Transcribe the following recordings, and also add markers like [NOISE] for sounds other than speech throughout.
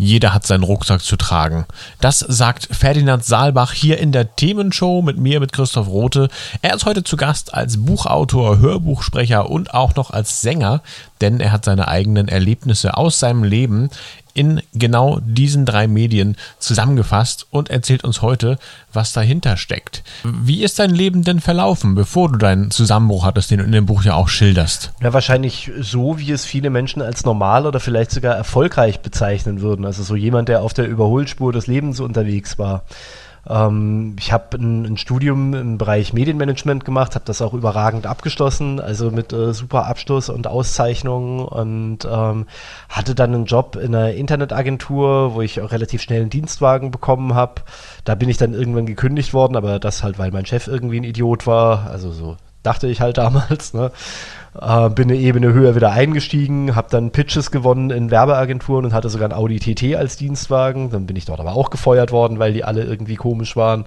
Jeder hat seinen Rucksack zu tragen. Das sagt Ferdinand Saalbach hier in der Themenshow mit mir, mit Christoph Rote. Er ist heute zu Gast als Buchautor, Hörbuchsprecher und auch noch als Sänger, denn er hat seine eigenen Erlebnisse aus seinem Leben in genau diesen drei Medien zusammengefasst und erzählt uns heute, was dahinter steckt. Wie ist dein Leben denn verlaufen, bevor du deinen Zusammenbruch hattest, den du in dem Buch ja auch schilderst? Ja, wahrscheinlich so, wie es viele Menschen als normal oder vielleicht sogar erfolgreich bezeichnen würden. Also so jemand, der auf der Überholspur des Lebens unterwegs war. Ähm, ich habe ein, ein, Studium im Bereich Medienmanagement gemacht, habe das auch überragend abgeschlossen, also mit äh, super Abschluss und Auszeichnung und ähm, hatte dann einen Job in einer Internetagentur, wo ich auch relativ schnell einen Dienstwagen bekommen habe. Da bin ich dann irgendwann gekündigt worden, aber das halt, weil mein Chef irgendwie ein Idiot war, also so dachte ich halt [LAUGHS] damals. Ne? Äh, bin eine Ebene höher wieder eingestiegen, habe dann Pitches gewonnen in Werbeagenturen und hatte sogar ein Audi TT als Dienstwagen. Dann bin ich dort aber auch gefeuert worden, weil die alle irgendwie komisch waren.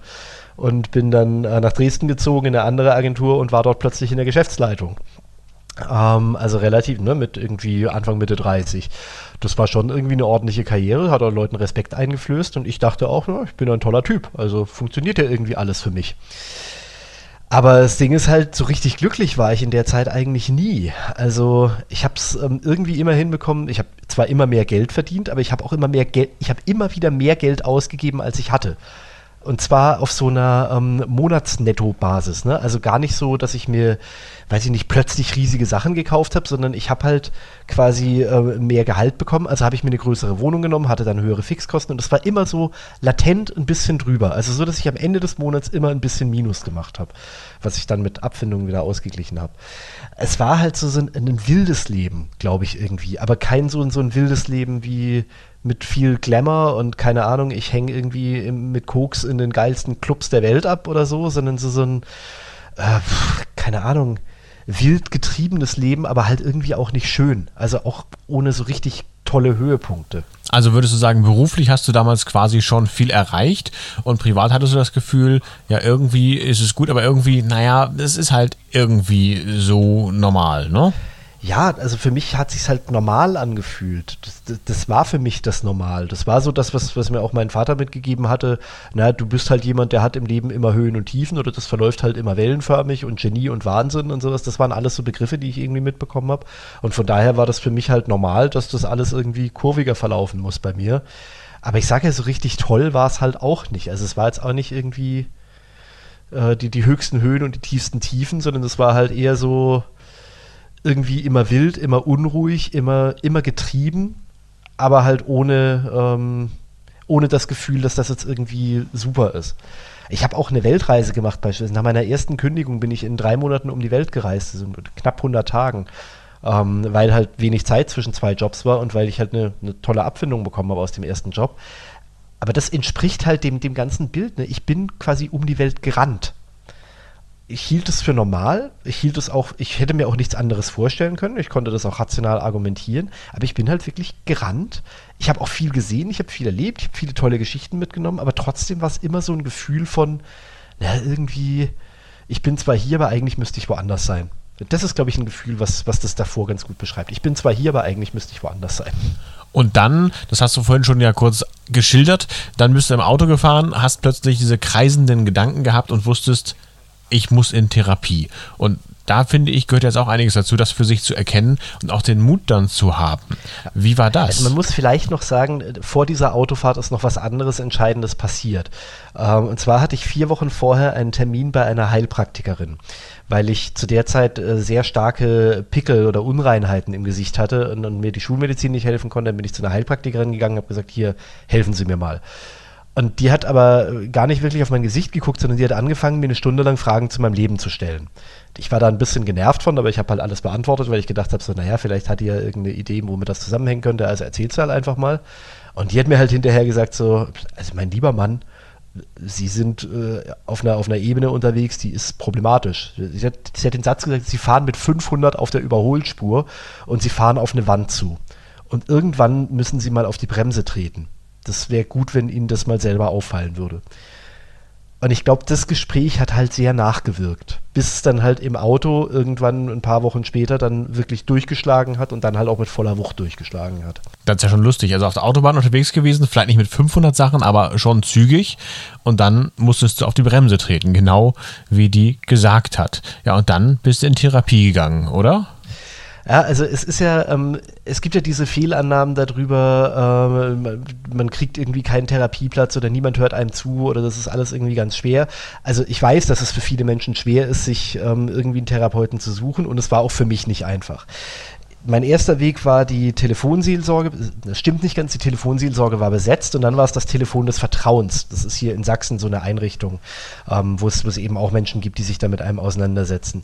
Und bin dann äh, nach Dresden gezogen in eine andere Agentur und war dort plötzlich in der Geschäftsleitung. Ähm, also relativ, ne, mit irgendwie Anfang Mitte 30. Das war schon irgendwie eine ordentliche Karriere, hat auch Leuten Respekt eingeflößt und ich dachte auch, ja, ich bin ein toller Typ. Also funktioniert ja irgendwie alles für mich. Aber das Ding ist halt, so richtig glücklich war ich in der Zeit eigentlich nie. Also ich habe es ähm, irgendwie immer hinbekommen. Ich habe zwar immer mehr Geld verdient, aber ich habe auch immer mehr Geld, ich habe immer wieder mehr Geld ausgegeben, als ich hatte. Und zwar auf so einer ähm, Monatsnetto-Basis. Ne? Also gar nicht so, dass ich mir, weiß ich nicht, plötzlich riesige Sachen gekauft habe, sondern ich habe halt quasi äh, mehr Gehalt bekommen. Also habe ich mir eine größere Wohnung genommen, hatte dann höhere Fixkosten und das war immer so latent ein bisschen drüber. Also so, dass ich am Ende des Monats immer ein bisschen Minus gemacht habe, was ich dann mit Abfindungen wieder ausgeglichen habe. Es war halt so, so ein, ein wildes Leben, glaube ich irgendwie, aber kein so, so ein wildes Leben wie mit viel Glamour und keine Ahnung, ich hänge irgendwie im, mit Koks in den geilsten Clubs der Welt ab oder so, sondern so, so ein, äh, keine Ahnung, wild getriebenes Leben, aber halt irgendwie auch nicht schön. Also auch ohne so richtig tolle Höhepunkte. Also würdest du sagen, beruflich hast du damals quasi schon viel erreicht und privat hattest du das Gefühl, ja, irgendwie ist es gut, aber irgendwie, naja, es ist halt irgendwie so normal, ne? Ja, also für mich hat sich halt normal angefühlt. Das, das, das, war für mich das Normal. Das war so das, was, was mir auch mein Vater mitgegeben hatte. Na, du bist halt jemand, der hat im Leben immer Höhen und Tiefen oder das verläuft halt immer wellenförmig und Genie und Wahnsinn und sowas. Das waren alles so Begriffe, die ich irgendwie mitbekommen habe. Und von daher war das für mich halt normal, dass das alles irgendwie kurviger verlaufen muss bei mir. Aber ich sage ja, so richtig toll war es halt auch nicht. Also es war jetzt auch nicht irgendwie äh, die, die höchsten Höhen und die tiefsten Tiefen, sondern es war halt eher so irgendwie immer wild, immer unruhig, immer, immer getrieben, aber halt ohne, ähm, ohne das Gefühl, dass das jetzt irgendwie super ist. Ich habe auch eine Weltreise gemacht, beispielsweise. Nach meiner ersten Kündigung bin ich in drei Monaten um die Welt gereist, also knapp 100 Tagen, ähm, weil halt wenig Zeit zwischen zwei Jobs war und weil ich halt eine, eine tolle Abfindung bekommen habe aus dem ersten Job. Aber das entspricht halt dem, dem ganzen Bild. Ne? Ich bin quasi um die Welt gerannt ich hielt es für normal. Ich hielt es auch, ich hätte mir auch nichts anderes vorstellen können. Ich konnte das auch rational argumentieren. Aber ich bin halt wirklich gerannt. Ich habe auch viel gesehen, ich habe viel erlebt, ich habe viele tolle Geschichten mitgenommen, aber trotzdem war es immer so ein Gefühl von, na, irgendwie, ich bin zwar hier, aber eigentlich müsste ich woanders sein. Das ist, glaube ich, ein Gefühl, was, was das davor ganz gut beschreibt. Ich bin zwar hier, aber eigentlich müsste ich woanders sein. Und dann, das hast du vorhin schon ja kurz geschildert, dann bist du im Auto gefahren, hast plötzlich diese kreisenden Gedanken gehabt und wusstest, ich muss in Therapie. Und da finde ich, gehört jetzt auch einiges dazu, das für sich zu erkennen und auch den Mut dann zu haben. Wie war das? Also man muss vielleicht noch sagen, vor dieser Autofahrt ist noch was anderes Entscheidendes passiert. Ähm, und zwar hatte ich vier Wochen vorher einen Termin bei einer Heilpraktikerin, weil ich zu der Zeit äh, sehr starke Pickel oder Unreinheiten im Gesicht hatte und, und mir die Schulmedizin nicht helfen konnte. Dann bin ich zu einer Heilpraktikerin gegangen und habe gesagt, hier, helfen Sie mir mal. Und die hat aber gar nicht wirklich auf mein Gesicht geguckt, sondern die hat angefangen, mir eine Stunde lang Fragen zu meinem Leben zu stellen. Ich war da ein bisschen genervt von, aber ich habe halt alles beantwortet, weil ich gedacht habe, so, naja, vielleicht hat die ja irgendeine Idee, womit das zusammenhängen könnte, also erzähl's halt einfach mal. Und die hat mir halt hinterher gesagt, so, also mein lieber Mann, Sie sind äh, auf, einer, auf einer Ebene unterwegs, die ist problematisch. Sie hat, sie hat den Satz gesagt, Sie fahren mit 500 auf der Überholspur und Sie fahren auf eine Wand zu. Und irgendwann müssen Sie mal auf die Bremse treten. Das wäre gut, wenn Ihnen das mal selber auffallen würde. Und ich glaube, das Gespräch hat halt sehr nachgewirkt, bis es dann halt im Auto irgendwann ein paar Wochen später dann wirklich durchgeschlagen hat und dann halt auch mit voller Wucht durchgeschlagen hat. Das ist ja schon lustig. Also auf der Autobahn unterwegs gewesen, vielleicht nicht mit 500 Sachen, aber schon zügig. Und dann musstest du auf die Bremse treten, genau wie die gesagt hat. Ja, und dann bist du in Therapie gegangen, oder? Ja, also es ist ja, ähm, es gibt ja diese Fehlannahmen darüber, ähm, man kriegt irgendwie keinen Therapieplatz oder niemand hört einem zu oder das ist alles irgendwie ganz schwer. Also ich weiß, dass es für viele Menschen schwer ist, sich ähm, irgendwie einen Therapeuten zu suchen und es war auch für mich nicht einfach mein erster Weg war die Telefonseelsorge. Das stimmt nicht ganz, die Telefonseelsorge war besetzt und dann war es das Telefon des Vertrauens. Das ist hier in Sachsen so eine Einrichtung, ähm, wo, es, wo es eben auch Menschen gibt, die sich da mit einem auseinandersetzen.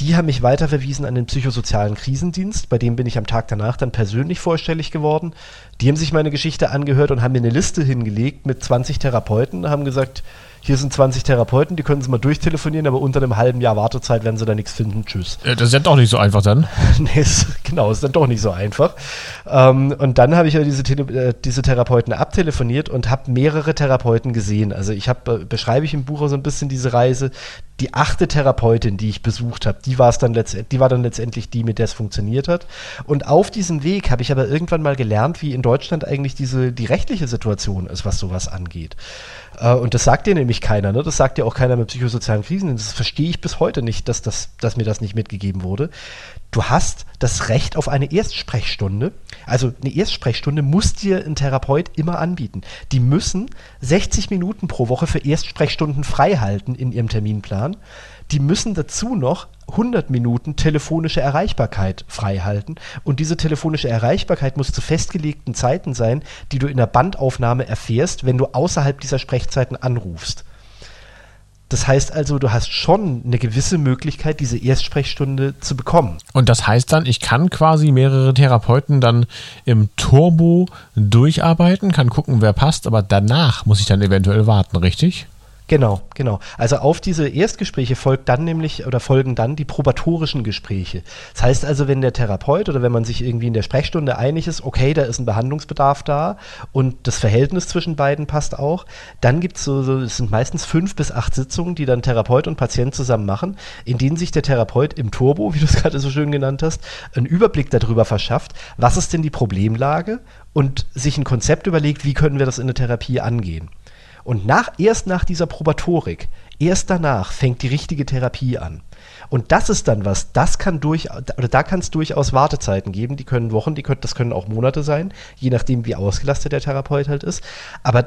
Die haben mich weiterverwiesen an den psychosozialen Krisendienst, bei dem bin ich am Tag danach dann persönlich vorstellig geworden. Die haben sich meine Geschichte angehört und haben mir eine Liste hingelegt mit 20 Therapeuten, haben gesagt, hier sind 20 Therapeuten, die können Sie mal durchtelefonieren, aber unter einem halben Jahr Wartezeit werden Sie da nichts finden. Tschüss. Das ist ja doch nicht so einfach dann. [LAUGHS] nee, ist, genau, ist dann doch nicht so einfach. Ähm, und dann habe ich ja diese, äh, diese Therapeuten abtelefoniert und habe mehrere Therapeuten gesehen. Also ich habe, äh, beschreibe ich im Buch auch so ein bisschen diese Reise. Die achte Therapeutin, die ich besucht habe, die war es dann letztendlich, die war dann letztendlich die, mit der es funktioniert hat. Und auf diesem Weg habe ich aber irgendwann mal gelernt, wie in Deutschland eigentlich diese die rechtliche Situation ist, was sowas angeht. Äh, und das sagt dir nämlich keiner, ne? Das sagt dir auch keiner mit psychosozialen Krisen. Das verstehe ich bis heute nicht, dass, das, dass mir das nicht mitgegeben wurde. Du hast das Recht auf eine Erstsprechstunde. Also eine Erstsprechstunde muss dir ein Therapeut immer anbieten. Die müssen 60 Minuten pro Woche für Erstsprechstunden frei halten in ihrem Terminplan. Die müssen dazu noch 100 Minuten telefonische Erreichbarkeit freihalten. Und diese telefonische Erreichbarkeit muss zu festgelegten Zeiten sein, die du in der Bandaufnahme erfährst, wenn du außerhalb dieser Sprechzeiten anrufst. Das heißt also, du hast schon eine gewisse Möglichkeit, diese Erstsprechstunde zu bekommen. Und das heißt dann, ich kann quasi mehrere Therapeuten dann im Turbo durcharbeiten, kann gucken, wer passt, aber danach muss ich dann eventuell warten, richtig? Genau, genau. Also auf diese Erstgespräche folgt dann nämlich oder folgen dann die probatorischen Gespräche. Das heißt also, wenn der Therapeut oder wenn man sich irgendwie in der Sprechstunde einig ist, okay, da ist ein Behandlungsbedarf da und das Verhältnis zwischen beiden passt auch, dann gibt es so, so, es sind meistens fünf bis acht Sitzungen, die dann Therapeut und Patient zusammen machen, in denen sich der Therapeut im Turbo, wie du es gerade so schön genannt hast, einen Überblick darüber verschafft, was ist denn die Problemlage und sich ein Konzept überlegt, wie können wir das in der Therapie angehen. Und nach, erst nach dieser Probatorik, erst danach fängt die richtige Therapie an. Und das ist dann was, das kann durch, oder da kann es durchaus Wartezeiten geben, die können Wochen, die können, das können auch Monate sein, je nachdem, wie ausgelastet der Therapeut halt ist. Aber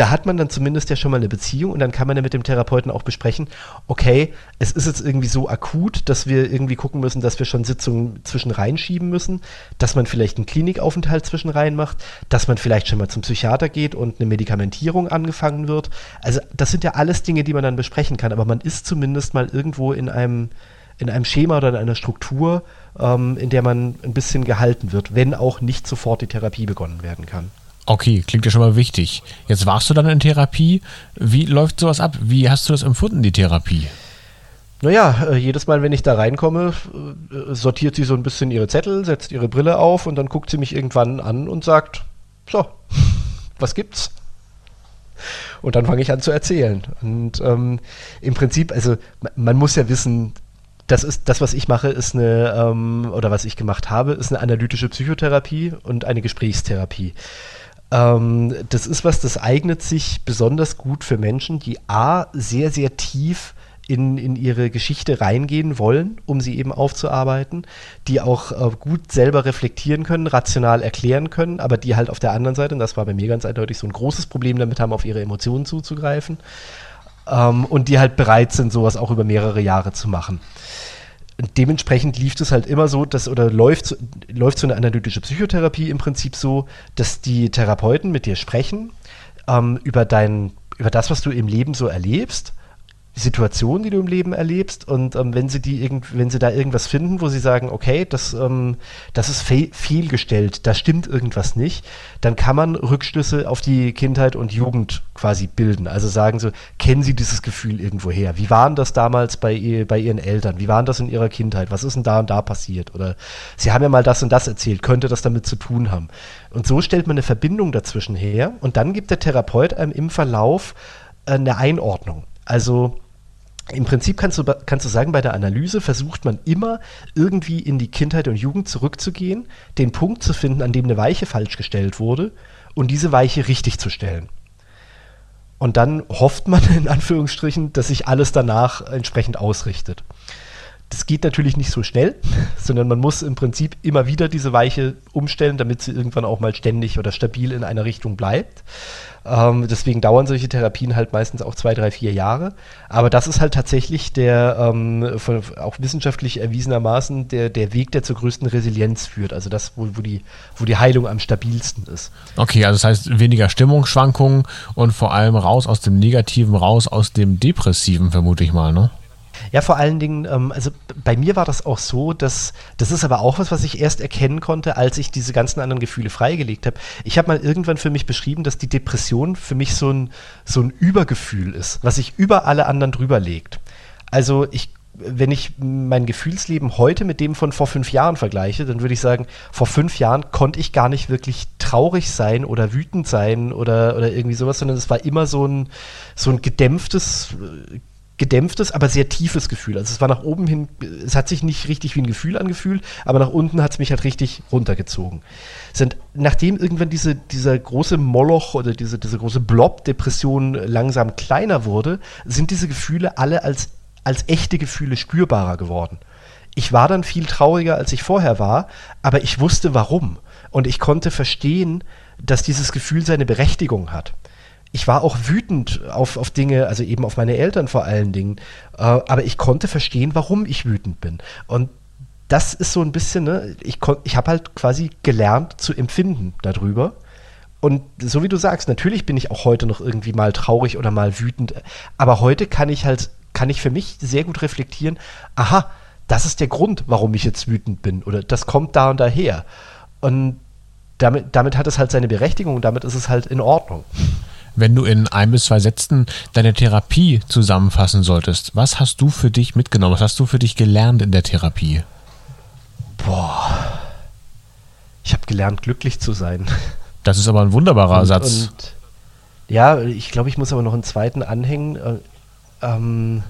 da hat man dann zumindest ja schon mal eine Beziehung und dann kann man ja mit dem Therapeuten auch besprechen, okay, es ist jetzt irgendwie so akut, dass wir irgendwie gucken müssen, dass wir schon Sitzungen zwischen reinschieben müssen, dass man vielleicht einen Klinikaufenthalt zwischen rein macht, dass man vielleicht schon mal zum Psychiater geht und eine Medikamentierung angefangen wird. Also das sind ja alles Dinge, die man dann besprechen kann, aber man ist zumindest mal irgendwo in einem, in einem Schema oder in einer Struktur, ähm, in der man ein bisschen gehalten wird, wenn auch nicht sofort die Therapie begonnen werden kann. Okay, klingt ja schon mal wichtig. Jetzt warst du dann in Therapie. Wie läuft sowas ab? Wie hast du das empfunden, die Therapie? Naja, äh, jedes Mal, wenn ich da reinkomme, äh, sortiert sie so ein bisschen ihre Zettel, setzt ihre Brille auf und dann guckt sie mich irgendwann an und sagt, so, was gibt's? Und dann fange ich an zu erzählen. Und ähm, im Prinzip, also man muss ja wissen, das ist das, was ich mache, ist eine, ähm, oder was ich gemacht habe, ist eine analytische Psychotherapie und eine Gesprächstherapie. Ähm, das ist was, das eignet sich besonders gut für Menschen, die A, sehr, sehr tief in, in ihre Geschichte reingehen wollen, um sie eben aufzuarbeiten, die auch äh, gut selber reflektieren können, rational erklären können, aber die halt auf der anderen Seite, und das war bei mir ganz eindeutig so ein großes Problem damit haben, auf ihre Emotionen zuzugreifen ähm, und die halt bereit sind, sowas auch über mehrere Jahre zu machen dementsprechend lief es halt immer so, dass oder läuft, läuft so eine analytische Psychotherapie im Prinzip so, dass die Therapeuten mit dir sprechen ähm, über dein, über das, was du im Leben so erlebst, Situation, die du im Leben erlebst. Und ähm, wenn sie die irgend, wenn sie da irgendwas finden, wo sie sagen, okay, das, ähm, das ist fe fehlgestellt, da stimmt irgendwas nicht, dann kann man Rückschlüsse auf die Kindheit und Jugend quasi bilden. Also sagen so, kennen sie dieses Gefühl irgendwo her? Wie waren das damals bei, ihr, bei ihren Eltern? Wie waren das in ihrer Kindheit? Was ist denn da und da passiert? Oder sie haben ja mal das und das erzählt, könnte das damit zu tun haben? Und so stellt man eine Verbindung dazwischen her und dann gibt der Therapeut einem im Verlauf eine Einordnung. Also im Prinzip kannst du, kannst du sagen, bei der Analyse versucht man immer irgendwie in die Kindheit und Jugend zurückzugehen, den Punkt zu finden, an dem eine Weiche falsch gestellt wurde und diese Weiche richtig zu stellen. Und dann hofft man in Anführungsstrichen, dass sich alles danach entsprechend ausrichtet. Das geht natürlich nicht so schnell, [LAUGHS] sondern man muss im Prinzip immer wieder diese Weiche umstellen, damit sie irgendwann auch mal ständig oder stabil in einer Richtung bleibt. Ähm, deswegen dauern solche Therapien halt meistens auch zwei, drei, vier Jahre. Aber das ist halt tatsächlich der, ähm, von, auch wissenschaftlich erwiesenermaßen, der, der Weg, der zur größten Resilienz führt. Also das, wo, wo, die, wo die Heilung am stabilsten ist. Okay, also das heißt weniger Stimmungsschwankungen und vor allem raus aus dem Negativen, raus aus dem Depressiven, vermute ich mal, ne? Ja, vor allen Dingen, ähm, also bei mir war das auch so, dass das ist aber auch was, was ich erst erkennen konnte, als ich diese ganzen anderen Gefühle freigelegt habe. Ich habe mal irgendwann für mich beschrieben, dass die Depression für mich so ein, so ein Übergefühl ist, was sich über alle anderen drüber legt. Also ich wenn ich mein Gefühlsleben heute mit dem von vor fünf Jahren vergleiche, dann würde ich sagen, vor fünf Jahren konnte ich gar nicht wirklich traurig sein oder wütend sein oder, oder irgendwie sowas, sondern es war immer so ein, so ein gedämpftes gedämpftes, aber sehr tiefes Gefühl. Also es war nach oben hin, es hat sich nicht richtig wie ein Gefühl angefühlt, aber nach unten hat es mich halt richtig runtergezogen. Sind, nachdem irgendwann diese, dieser große Moloch oder diese, diese große Blob-Depression langsam kleiner wurde, sind diese Gefühle alle als, als echte Gefühle spürbarer geworden. Ich war dann viel trauriger, als ich vorher war, aber ich wusste warum. Und ich konnte verstehen, dass dieses Gefühl seine Berechtigung hat ich war auch wütend auf, auf Dinge, also eben auf meine Eltern vor allen Dingen. Äh, aber ich konnte verstehen, warum ich wütend bin. Und das ist so ein bisschen, ne, ich, ich habe halt quasi gelernt zu empfinden darüber. Und so wie du sagst, natürlich bin ich auch heute noch irgendwie mal traurig oder mal wütend. Aber heute kann ich halt, kann ich für mich sehr gut reflektieren, aha, das ist der Grund, warum ich jetzt wütend bin. Oder das kommt da und daher. Und damit, damit hat es halt seine Berechtigung und damit ist es halt in Ordnung wenn du in ein bis zwei Sätzen deine Therapie zusammenfassen solltest, was hast du für dich mitgenommen? Was hast du für dich gelernt in der Therapie? Boah. Ich habe gelernt, glücklich zu sein. Das ist aber ein wunderbarer und, Satz. Und, ja, ich glaube, ich muss aber noch einen zweiten anhängen. Äh, ähm,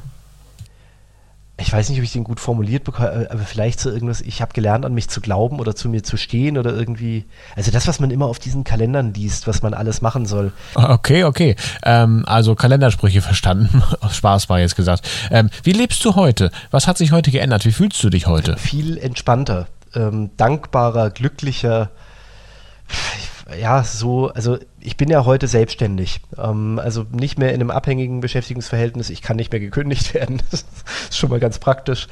ich weiß nicht, ob ich den gut formuliert bekomme, aber vielleicht so irgendwas, ich habe gelernt, an mich zu glauben oder zu mir zu stehen oder irgendwie, also das, was man immer auf diesen Kalendern liest, was man alles machen soll. Okay, okay. Ähm, also Kalendersprüche [LAUGHS] verstanden. Spaß war jetzt gesagt. Ähm, wie lebst du heute? Was hat sich heute geändert? Wie fühlst du dich heute? Viel entspannter, ähm, dankbarer, glücklicher. Ich ja, so, also ich bin ja heute selbstständig. Ähm, also nicht mehr in einem abhängigen Beschäftigungsverhältnis. Ich kann nicht mehr gekündigt [LAUGHS] werden. Das ist schon mal ganz praktisch.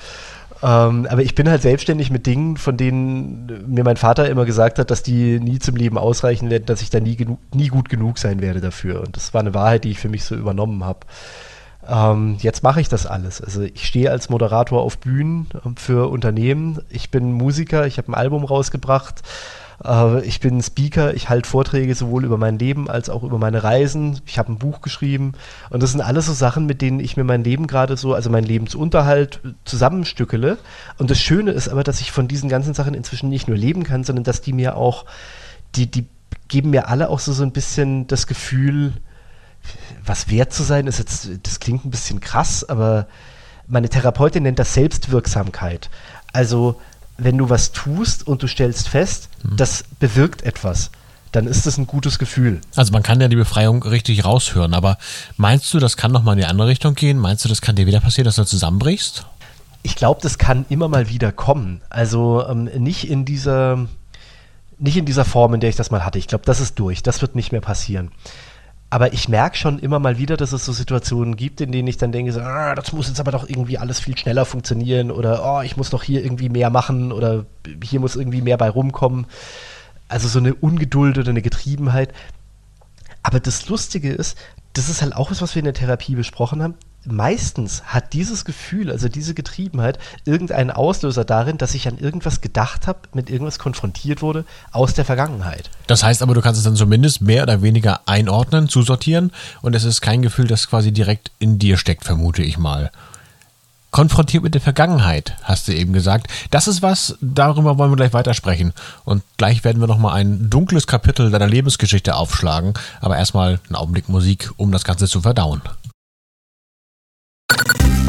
Ähm, aber ich bin halt selbstständig mit Dingen, von denen mir mein Vater immer gesagt hat, dass die nie zum Leben ausreichen werden, dass ich da nie, nie gut genug sein werde dafür. Und das war eine Wahrheit, die ich für mich so übernommen habe. Ähm, jetzt mache ich das alles. Also ich stehe als Moderator auf Bühnen ähm, für Unternehmen. Ich bin Musiker, ich habe ein Album rausgebracht. Äh, ich bin Speaker, ich halte Vorträge sowohl über mein Leben als auch über meine Reisen. Ich habe ein Buch geschrieben und das sind alles so Sachen, mit denen ich mir mein Leben gerade so, also mein Lebensunterhalt zusammenstückele. Und das Schöne ist aber, dass ich von diesen ganzen Sachen inzwischen nicht nur leben kann, sondern dass die mir auch, die, die geben mir alle auch so, so ein bisschen das Gefühl, was wert zu sein, ist jetzt, das klingt ein bisschen krass, aber meine Therapeutin nennt das Selbstwirksamkeit. Also wenn du was tust und du stellst fest, mhm. das bewirkt etwas, dann ist das ein gutes Gefühl. Also man kann ja die Befreiung richtig raushören, aber meinst du, das kann nochmal in die andere Richtung gehen? Meinst du, das kann dir wieder passieren, dass du zusammenbrichst? Ich glaube, das kann immer mal wieder kommen. Also ähm, nicht in dieser nicht in dieser Form, in der ich das mal hatte. Ich glaube, das ist durch. Das wird nicht mehr passieren. Aber ich merke schon immer mal wieder, dass es so Situationen gibt, in denen ich dann denke, so, ah, das muss jetzt aber doch irgendwie alles viel schneller funktionieren oder oh, ich muss doch hier irgendwie mehr machen oder hier muss irgendwie mehr bei rumkommen. Also so eine Ungeduld oder eine Getriebenheit. Aber das Lustige ist, das ist halt auch was, was wir in der Therapie besprochen haben. Meistens hat dieses Gefühl, also diese Getriebenheit, irgendeinen Auslöser darin, dass ich an irgendwas gedacht habe, mit irgendwas konfrontiert wurde aus der Vergangenheit. Das heißt aber, du kannst es dann zumindest mehr oder weniger einordnen, zusortieren und es ist kein Gefühl, das quasi direkt in dir steckt, vermute ich mal. Konfrontiert mit der Vergangenheit, hast du eben gesagt. Das ist was, darüber wollen wir gleich weitersprechen. Und gleich werden wir nochmal ein dunkles Kapitel deiner Lebensgeschichte aufschlagen. Aber erstmal einen Augenblick Musik, um das Ganze zu verdauen.